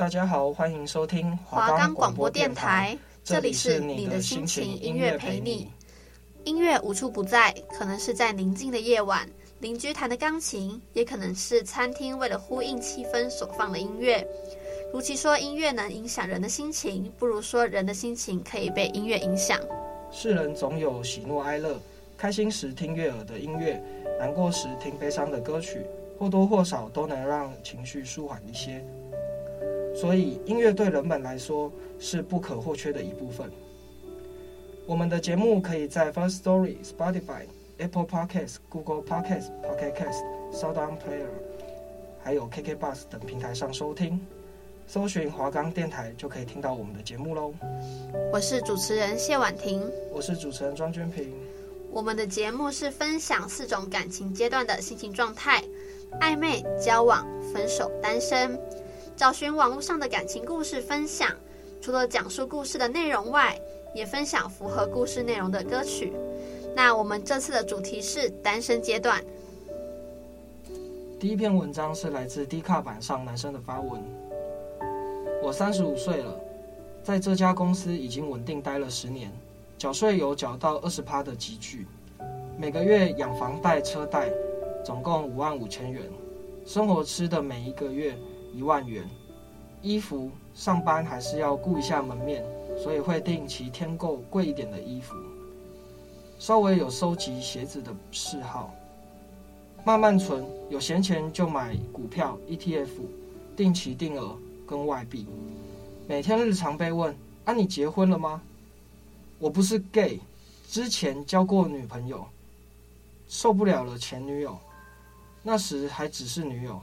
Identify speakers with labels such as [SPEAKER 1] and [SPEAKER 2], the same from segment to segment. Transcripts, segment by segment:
[SPEAKER 1] 大家好，欢迎收听
[SPEAKER 2] 华冈广播电台，这里是你的心情音乐陪你。音乐无处不在，可能是在宁静的夜晚，邻居弹的钢琴，也可能是餐厅为了呼应气氛所放的音乐。如其说音乐能影响人的心情，不如说人的心情可以被音乐影响。
[SPEAKER 1] 世人总有喜怒哀乐，开心时听悦耳的音乐，难过时听悲伤的歌曲，或多或少都能让情绪舒缓一些。所以，音乐对人们来说是不可或缺的一部分。我们的节目可以在 First Story、Spotify、Apple Podcasts、Google Podcasts、Pocket Casts、SoundOn Player，还有 KK Bus 等平台上收听。搜寻华冈电台就可以听到我们的节目喽。
[SPEAKER 2] 我是主持人谢婉婷，
[SPEAKER 1] 我是主持人庄娟平。
[SPEAKER 2] 我们的节目是分享四种感情阶段的心情状态：暧昧、交往、分手、单身。找寻网络上的感情故事分享，除了讲述故事的内容外，也分享符合故事内容的歌曲。那我们这次的主题是单身阶段。
[SPEAKER 1] 第一篇文章是来自 D 卡板上男生的发文。我三十五岁了，在这家公司已经稳定待了十年，缴税有缴到二十趴的积聚，每个月养房贷、车贷，总共五万五千元，生活吃的每一个月。一万元，衣服上班还是要顾一下门面，所以会定期添购贵一点的衣服。稍微有收集鞋子的嗜好，慢慢存，有闲钱就买股票、ETF、定期定额跟外币。每天日常被问：啊，你结婚了吗？我不是 gay，之前交过女朋友，受不了了前女友，那时还只是女友。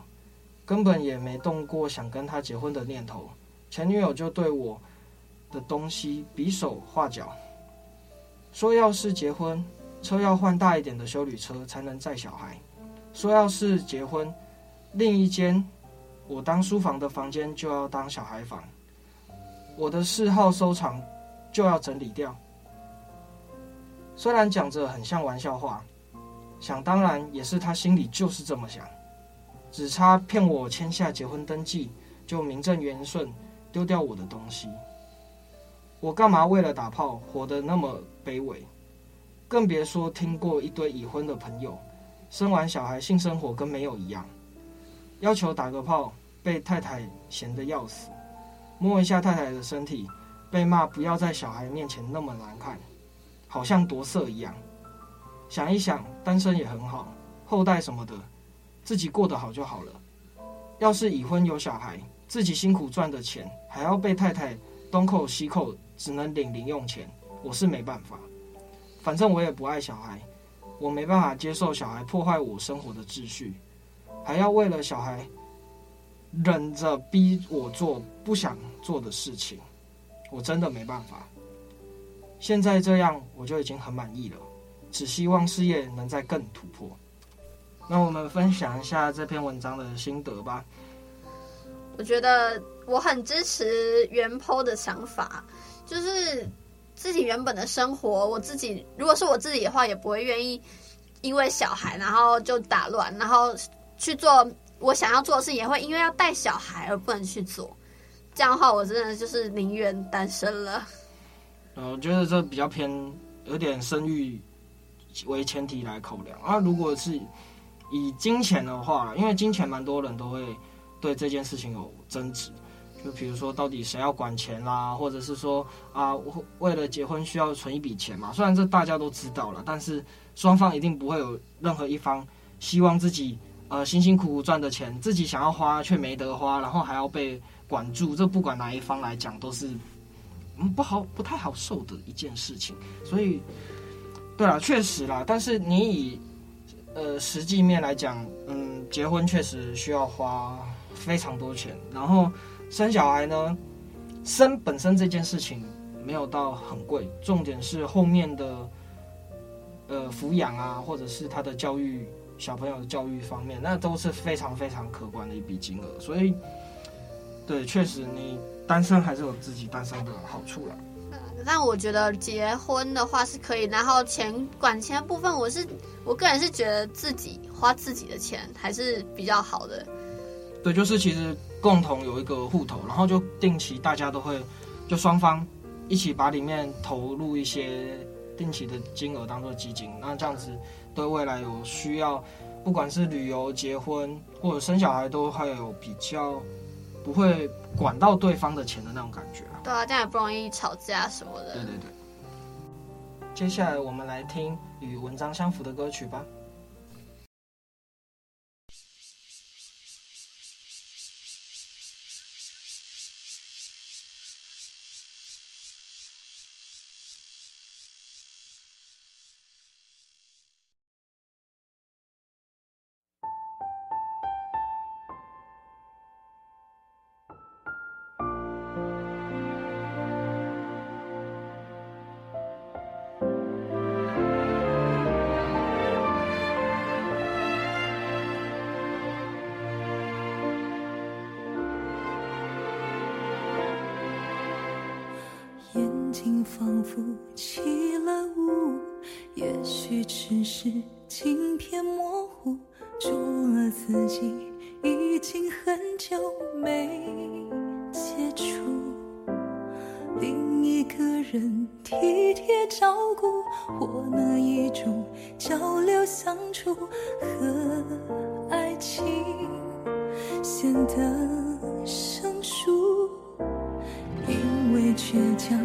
[SPEAKER 1] 根本也没动过想跟他结婚的念头，前女友就对我的东西比手画脚，说要是结婚，车要换大一点的休旅车才能载小孩，说要是结婚，另一间我当书房的房间就要当小孩房，我的嗜好收藏就要整理掉。虽然讲着很像玩笑话，想当然也是他心里就是这么想。只差骗我签下结婚登记，就名正言顺丢掉我的东西。我干嘛为了打炮活得那么卑微？更别说听过一堆已婚的朋友，生完小孩性生活跟没有一样，要求打个炮被太太嫌得要死，摸一下太太的身体被骂不要在小孩面前那么难看，好像夺色一样。想一想，单身也很好，后代什么的。自己过得好就好了。要是已婚有小孩，自己辛苦赚的钱还要被太太东扣西扣，只能领零用钱，我是没办法。反正我也不爱小孩，我没办法接受小孩破坏我生活的秩序，还要为了小孩忍着逼我做不想做的事情，我真的没办法。现在这样我就已经很满意了，只希望事业能再更突破。那我们分享一下这篇文章的心得吧。
[SPEAKER 2] 我觉得我很支持原 po 的想法，就是自己原本的生活，我自己如果是我自己的话，也不会愿意因为小孩然后就打乱，然后去做我想要做的事，也会因为要带小孩而不能去做。这样的话，我真的就是宁愿单身了。
[SPEAKER 1] 呃，我觉得这比较偏有点生育为前提来考量啊，如果是。以金钱的话，因为金钱蛮多人都会对这件事情有争执，就比如说到底谁要管钱啦，或者是说啊，为了结婚需要存一笔钱嘛。虽然这大家都知道了，但是双方一定不会有任何一方希望自己呃辛辛苦苦赚的钱自己想要花却没得花，然后还要被管住。这不管哪一方来讲都是嗯不好不太好受的一件事情。所以，对啦，确实啦，但是你以呃，实际面来讲，嗯，结婚确实需要花非常多钱，然后生小孩呢，生本身这件事情没有到很贵，重点是后面的呃抚养啊，或者是他的教育小朋友的教育方面，那都是非常非常可观的一笔金额。所以，对，确实你单身还是有自己单身的好处啦。
[SPEAKER 2] 但我觉得结婚的话是可以，然后钱管钱的部分，我是我个人是觉得自己花自己的钱还是比较好的。
[SPEAKER 1] 对，就是其实共同有一个户头，然后就定期大家都会，就双方一起把里面投入一些定期的金额当做基金，那这样子对未来有需要，不管是旅游、结婚或者生小孩，都还有比较不会管到对方的钱的那种感觉。
[SPEAKER 2] 对啊，这样也不容易吵架什么的。
[SPEAKER 1] 对对对。接下来我们来听与文章相符的歌曲吧。
[SPEAKER 3] 起了雾，也许只是镜片模糊，除了自己，已经很久没接触。另一个人体贴照顾，或那一种交流相处和爱情，显得生疏。因为倔强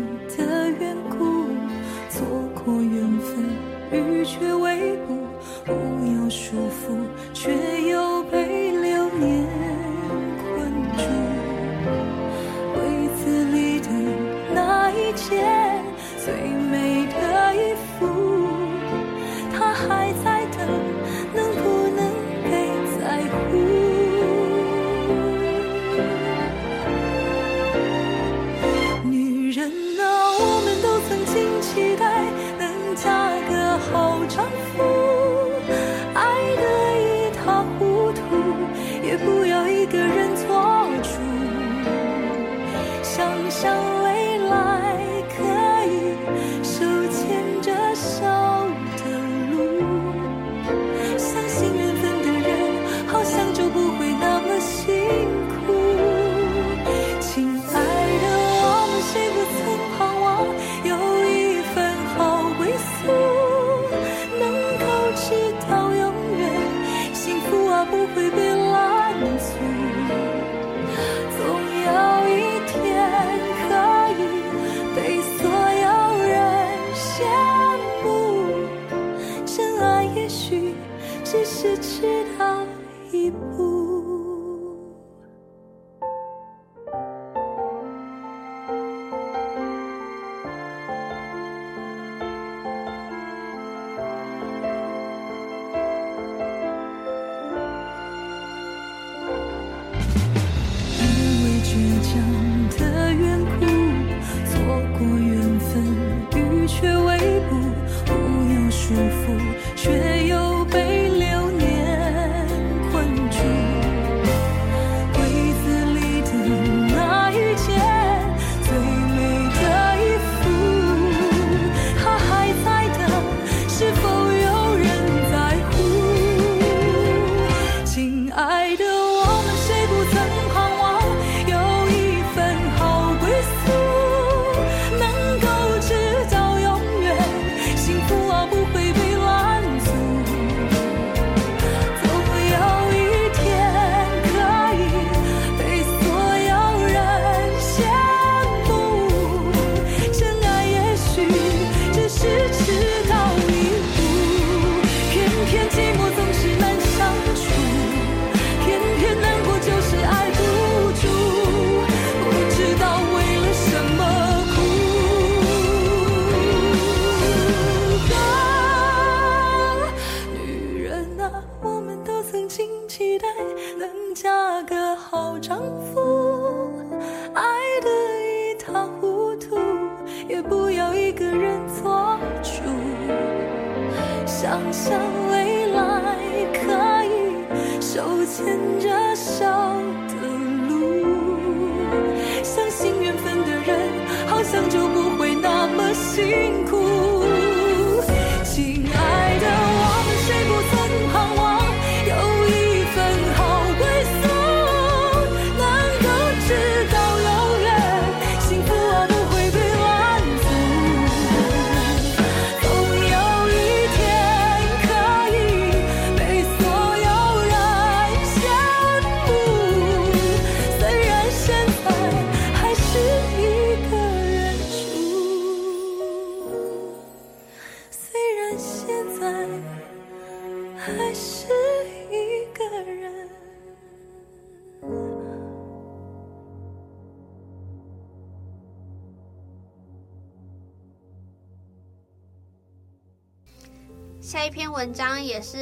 [SPEAKER 3] 辛苦。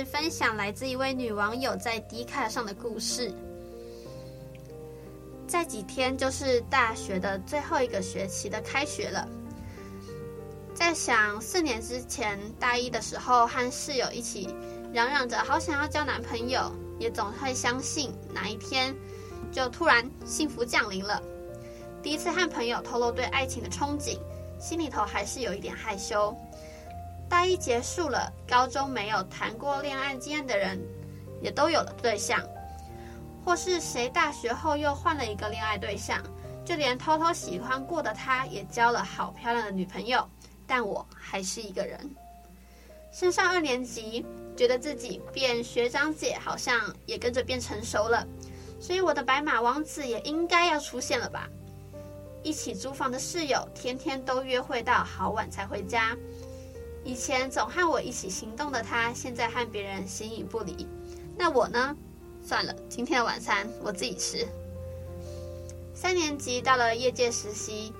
[SPEAKER 2] 分享来自一位女网友在 Dcard 上的故事。再几天就是大学的最后一个学期的开学了，在想四年之前大一的时候和室友一起嚷嚷着好想要交男朋友，也总会相信哪一天就突然幸福降临了。第一次和朋友透露对爱情的憧憬，心里头还是有一点害羞。大一结束了，高中没有谈过恋爱经验的人，也都有了对象，或是谁大学后又换了一个恋爱对象，就连偷偷喜欢过的他，也交了好漂亮的女朋友，但我还是一个人。升上二年级，觉得自己变学长姐，好像也跟着变成熟了，所以我的白马王子也应该要出现了吧？一起租房的室友，天天都约会到好晚才回家。以前总和我一起行动的他，现在和别人形影不离。那我呢？算了，今天的晚餐我自己吃。三年级到了业界实习，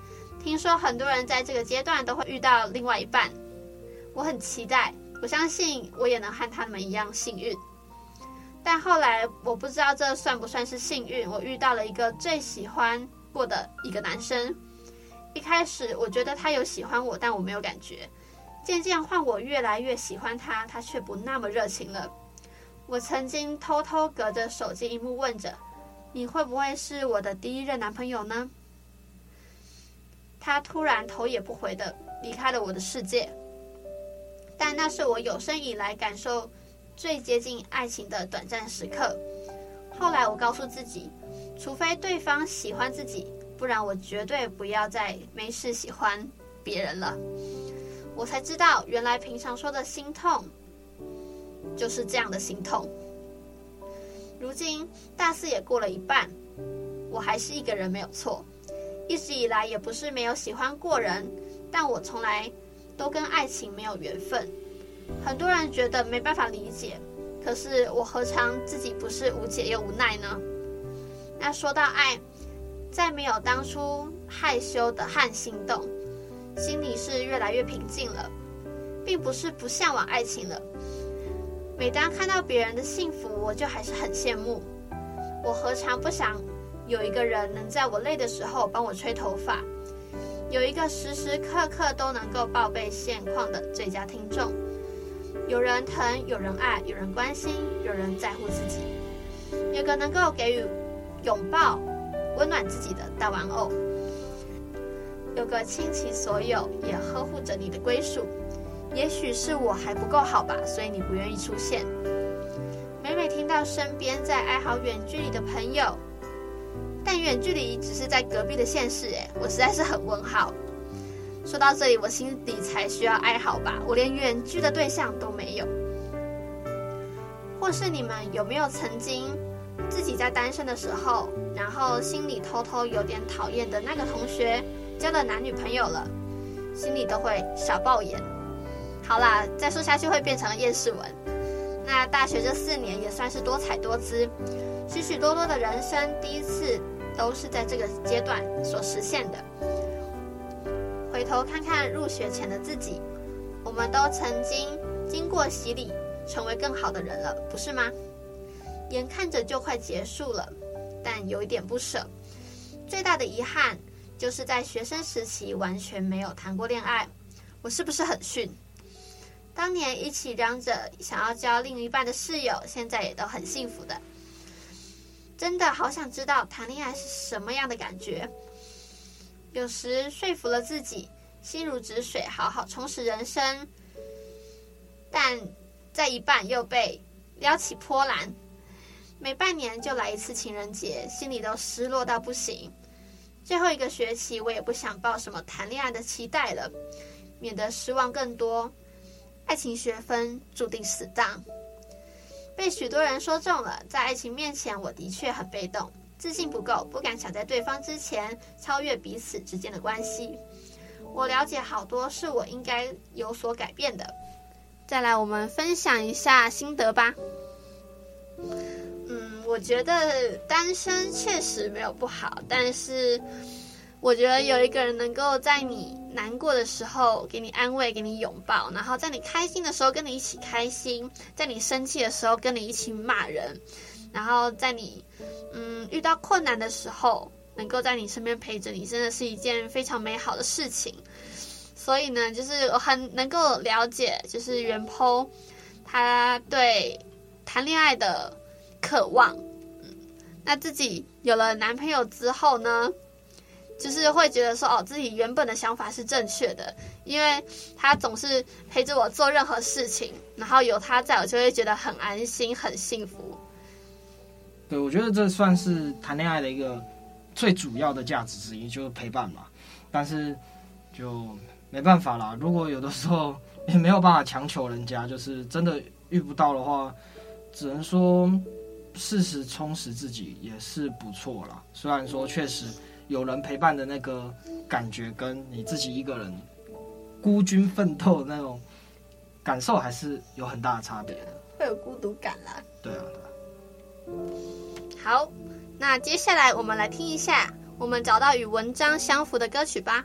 [SPEAKER 2] 听说很多人在这个阶段都会遇到另外一半，我很期待，我相信我也能和他们一样幸运。但后来我不知道这算不算是幸运，我遇到了一个最喜欢过的一个男生。一开始我觉得他有喜欢我，但我没有感觉。渐渐换我越来越喜欢他，他却不那么热情了。我曾经偷偷隔着手机萤幕问着：“你会不会是我的第一任男朋友呢？”他突然头也不回的离开了我的世界。但那是我有生以来感受最接近爱情的短暂时刻。后来我告诉自己，除非对方喜欢自己，不然我绝对不要再没事喜欢别人了。我才知道，原来平常说的心痛，就是这样的心痛。如今大四也过了一半，我还是一个人没有错。一直以来也不是没有喜欢过人，但我从来都跟爱情没有缘分。很多人觉得没办法理解，可是我何尝自己不是无解又无奈呢？那说到爱，再没有当初害羞的和心动。心里是越来越平静了，并不是不向往爱情了。每当看到别人的幸福，我就还是很羡慕。我何尝不想有一个人能在我累的时候帮我吹头发，有一个时时刻刻都能够报备现况的最佳听众，有人疼，有人爱，有人关心，有人在乎自己，有个能够给予拥抱、温暖自己的大玩偶。个倾其所有，也呵护着你的归属。也许是我还不够好吧，所以你不愿意出现。每每听到身边在哀嚎远距离的朋友，但远距离只是在隔壁的县市，哎，我实在是很问号。说到这里，我心里才需要哀嚎吧，我连远距的对象都没有。或是你们有没有曾经自己在单身的时候，然后心里偷偷有点讨厌的那个同学？交了男女朋友了，心里都会小爆眼。好啦，再说下去会变成厌世文。那大学这四年也算是多彩多姿，许许多多的人生第一次都是在这个阶段所实现的。回头看看入学前的自己，我们都曾经经过洗礼，成为更好的人了，不是吗？眼看着就快结束了，但有一点不舍。最大的遗憾。就是在学生时期完全没有谈过恋爱，我是不是很逊？当年一起嚷着想要交另一半的室友，现在也都很幸福的。真的好想知道谈恋爱是什么样的感觉。有时说服了自己，心如止水，好好充实人生，但在一半又被撩起波澜。每半年就来一次情人节，心里都失落到不行。最后一个学期，我也不想抱什么谈恋爱的期待了，免得失望更多。爱情学分注定死当，被许多人说中了。在爱情面前，我的确很被动，自信不够，不敢想在对方之前超越彼此之间的关系。我了解好多是我应该有所改变的。再来，我们分享一下心得吧。我觉得单身确实没有不好，但是我觉得有一个人能够在你难过的时候给你安慰、给你拥抱，然后在你开心的时候跟你一起开心，在你生气的时候跟你一起骂人，然后在你嗯遇到困难的时候能够在你身边陪着你，真的是一件非常美好的事情。所以呢，就是我很能够了解，就是原 PO 他对谈恋爱的。渴望，那自己有了男朋友之后呢，就是会觉得说，哦，自己原本的想法是正确的，因为他总是陪着我做任何事情，然后有他在我就会觉得很安心、很幸福。
[SPEAKER 1] 对，我觉得这算是谈恋爱的一个最主要的价值之一，就是陪伴嘛。但是就没办法啦，如果有的时候也没有办法强求人家，就是真的遇不到的话，只能说。适时充实自己也是不错啦。虽然说确实有人陪伴的那个感觉，跟你自己一个人孤军奋斗的那种感受还是有很大的差别的。
[SPEAKER 2] 会有孤独感啦。
[SPEAKER 1] 对啊，对啊。
[SPEAKER 2] 好，那接下来我们来听一下我们找到与文章相符的歌曲吧。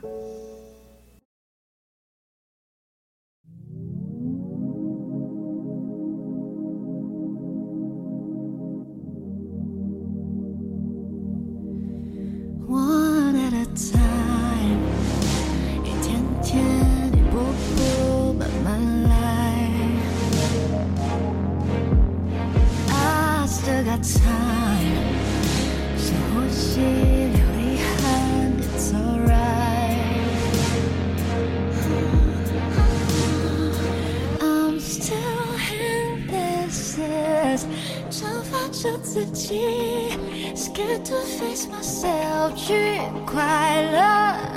[SPEAKER 1] Scared to face myself，去
[SPEAKER 4] 快乐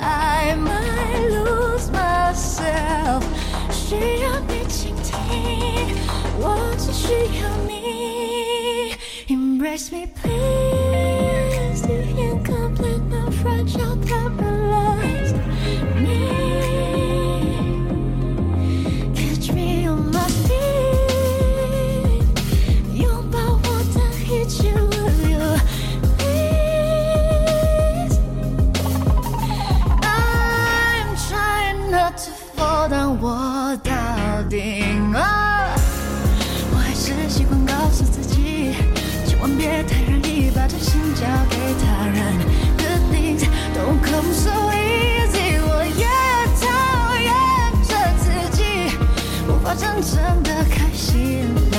[SPEAKER 4] ，I might lose myself，需要你倾听，我只需要你，embrace me please. The incomplete, my fragile time。别太容易把真心交给他人 good things don't come so easy 我也讨厌这自己无法真正的开心。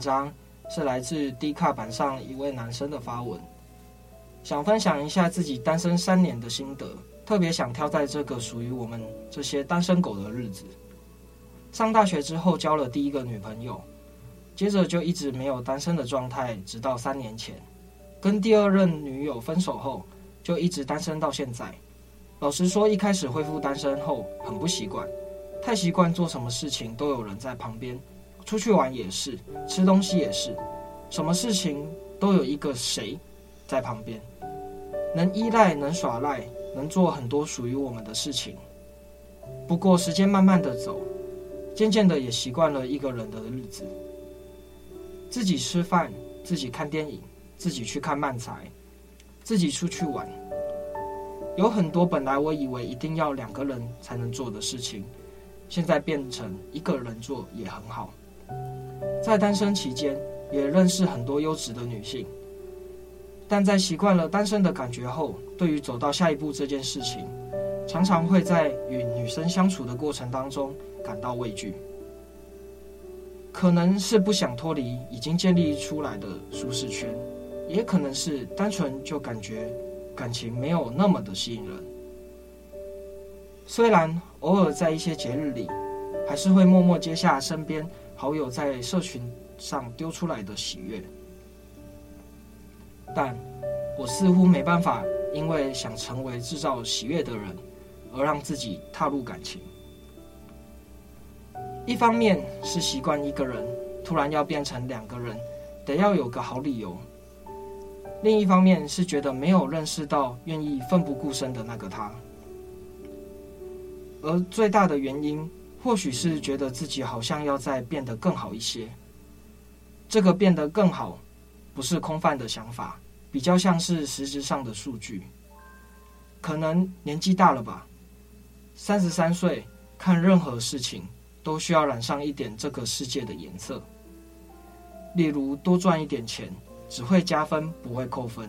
[SPEAKER 1] 章是来自 D 卡板上一位男生的发文，想分享一下自己单身三年的心得，特别想挑在这个属于我们这些单身狗的日子。上大学之后交了第一个女朋友，接着就一直没有单身的状态，直到三年前跟第二任女友分手后，就一直单身到现在。老实说，一开始恢复单身后很不习惯，太习惯做什么事情都有人在旁边。出去玩也是，吃东西也是，什么事情都有一个谁在旁边，能依赖，能耍赖，能做很多属于我们的事情。不过时间慢慢的走，渐渐的也习惯了一个人的日子，自己吃饭，自己看电影，自己去看漫才，自己出去玩。有很多本来我以为一定要两个人才能做的事情，现在变成一个人做也很好。在单身期间，也认识很多优质的女性，但在习惯了单身的感觉后，对于走到下一步这件事情，常常会在与女生相处的过程当中感到畏惧。可能是不想脱离已经建立出来的舒适圈，也可能是单纯就感觉感情没有那么的吸引人。虽然偶尔在一些节日里，还是会默默接下身边。好友在社群上丢出来的喜悦，但我似乎没办法，因为想成为制造喜悦的人，而让自己踏入感情。一方面是习惯一个人，突然要变成两个人，得要有个好理由；另一方面是觉得没有认识到愿意奋不顾身的那个他，而最大的原因。或许是觉得自己好像要再变得更好一些，这个变得更好，不是空泛的想法，比较像是实质上的数据。可能年纪大了吧，三十三岁，看任何事情都需要染上一点这个世界的颜色。例如多赚一点钱，只会加分不会扣分；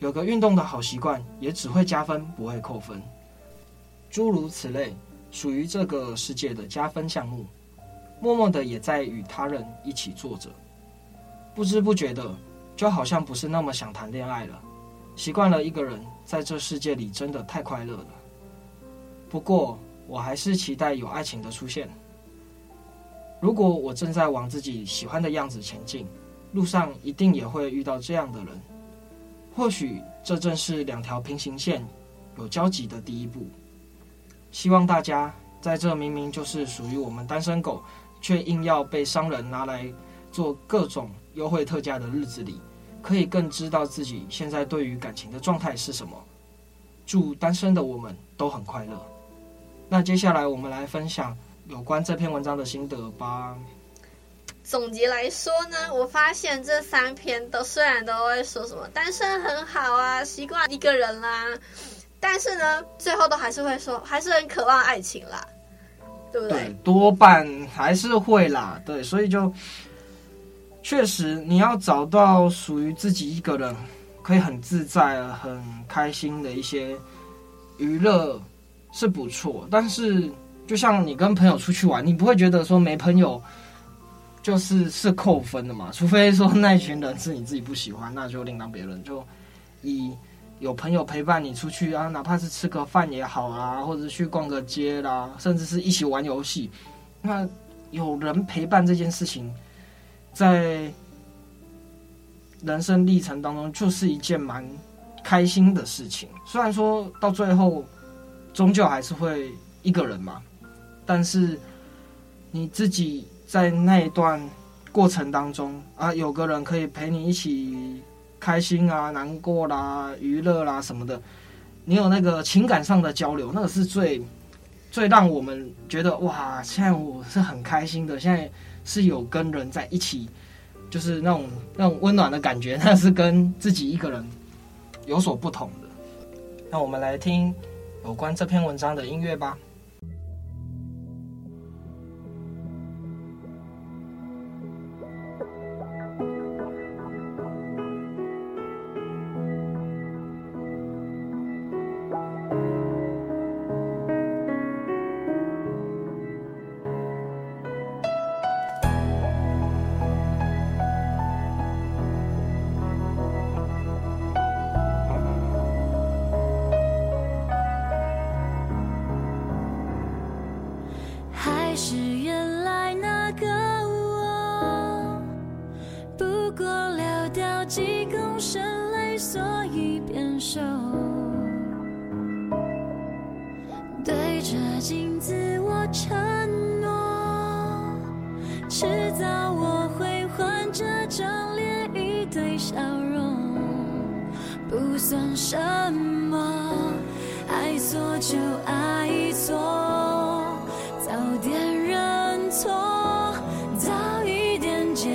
[SPEAKER 1] 有个运动的好习惯，也只会加分不会扣分。诸如此类。属于这个世界的加分项目，默默的也在与他人一起做着，不知不觉的，就好像不是那么想谈恋爱了。习惯了一个人在这世界里，真的太快乐了。不过，我还是期待有爱情的出现。如果我正在往自己喜欢的样子前进，路上一定也会遇到这样的人。或许这正是两条平行线有交集的第一步。希望大家在这明明就是属于我们单身狗，却硬要被商人拿来做各种优惠特价的日子里，可以更知道自己现在对于感情的状态是什么。祝单身的我们都很快乐。那接下来我们来分享有关这篇文章的心得吧。
[SPEAKER 2] 总结来说呢，我发现这三篇都虽然都会说什么单身很好啊，习惯一个人啦。但是呢，最后都还是会说，还是很渴望爱情啦，对不对？对，
[SPEAKER 1] 多半还是会啦。对，所以就确实你要找到属于自己一个人可以很自在、很开心的一些娱乐是不错。但是，就像你跟朋友出去玩，你不会觉得说没朋友就是是扣分的嘛？除非说那群人是你自己不喜欢，那就另当别论。就以。有朋友陪伴你出去啊，哪怕是吃个饭也好啊，或者去逛个街啦，甚至是一起玩游戏。那有人陪伴这件事情，在人生历程当中就是一件蛮开心的事情。虽然说到最后，终究还是会一个人嘛，但是你自己在那一段过程当中啊，有个人可以陪你一起。开心啊，难过啦，娱乐啦什么的，你有那个情感上的交流，那个是最最让我们觉得哇，现在我是很开心的，现在是有跟人在一起，就是那种那种温暖的感觉，那是跟自己一个人有所不同的。那我们来听有关这篇文章的音乐吧。
[SPEAKER 3] 爱错就爱错早点认错早一点解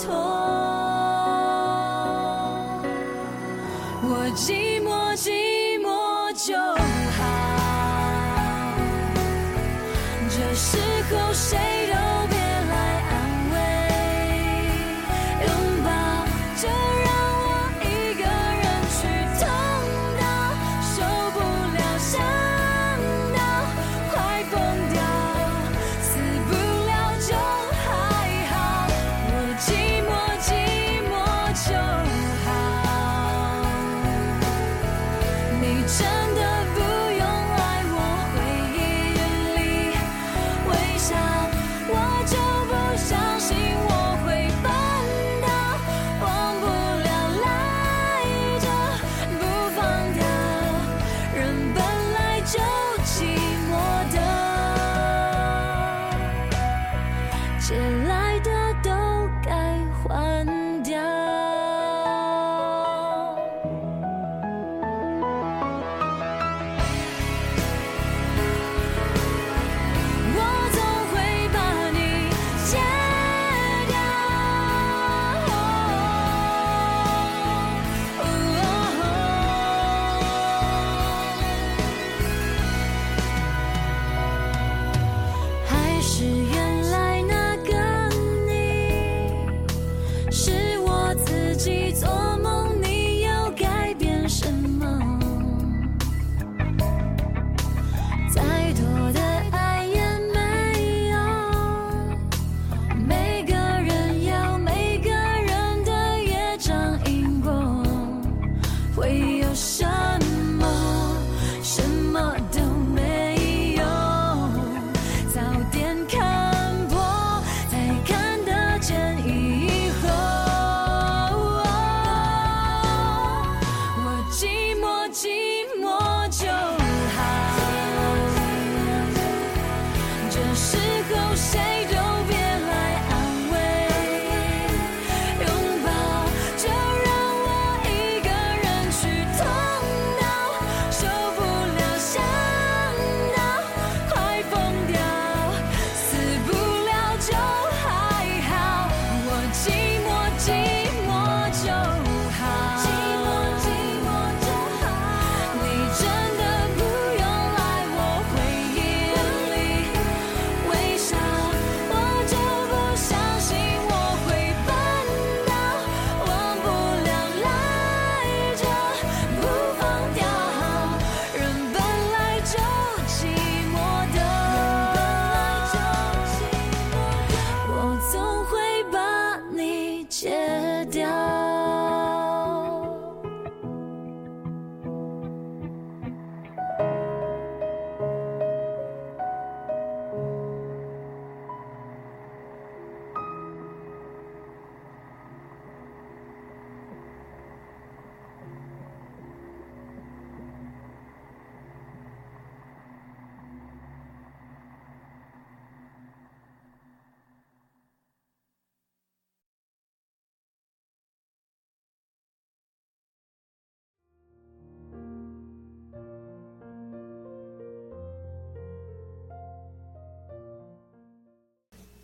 [SPEAKER 3] 脱。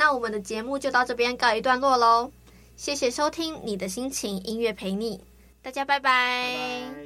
[SPEAKER 2] 那我们的节目就到这边告一段落喽，谢谢收听《你的心情音乐陪你》，大家拜拜。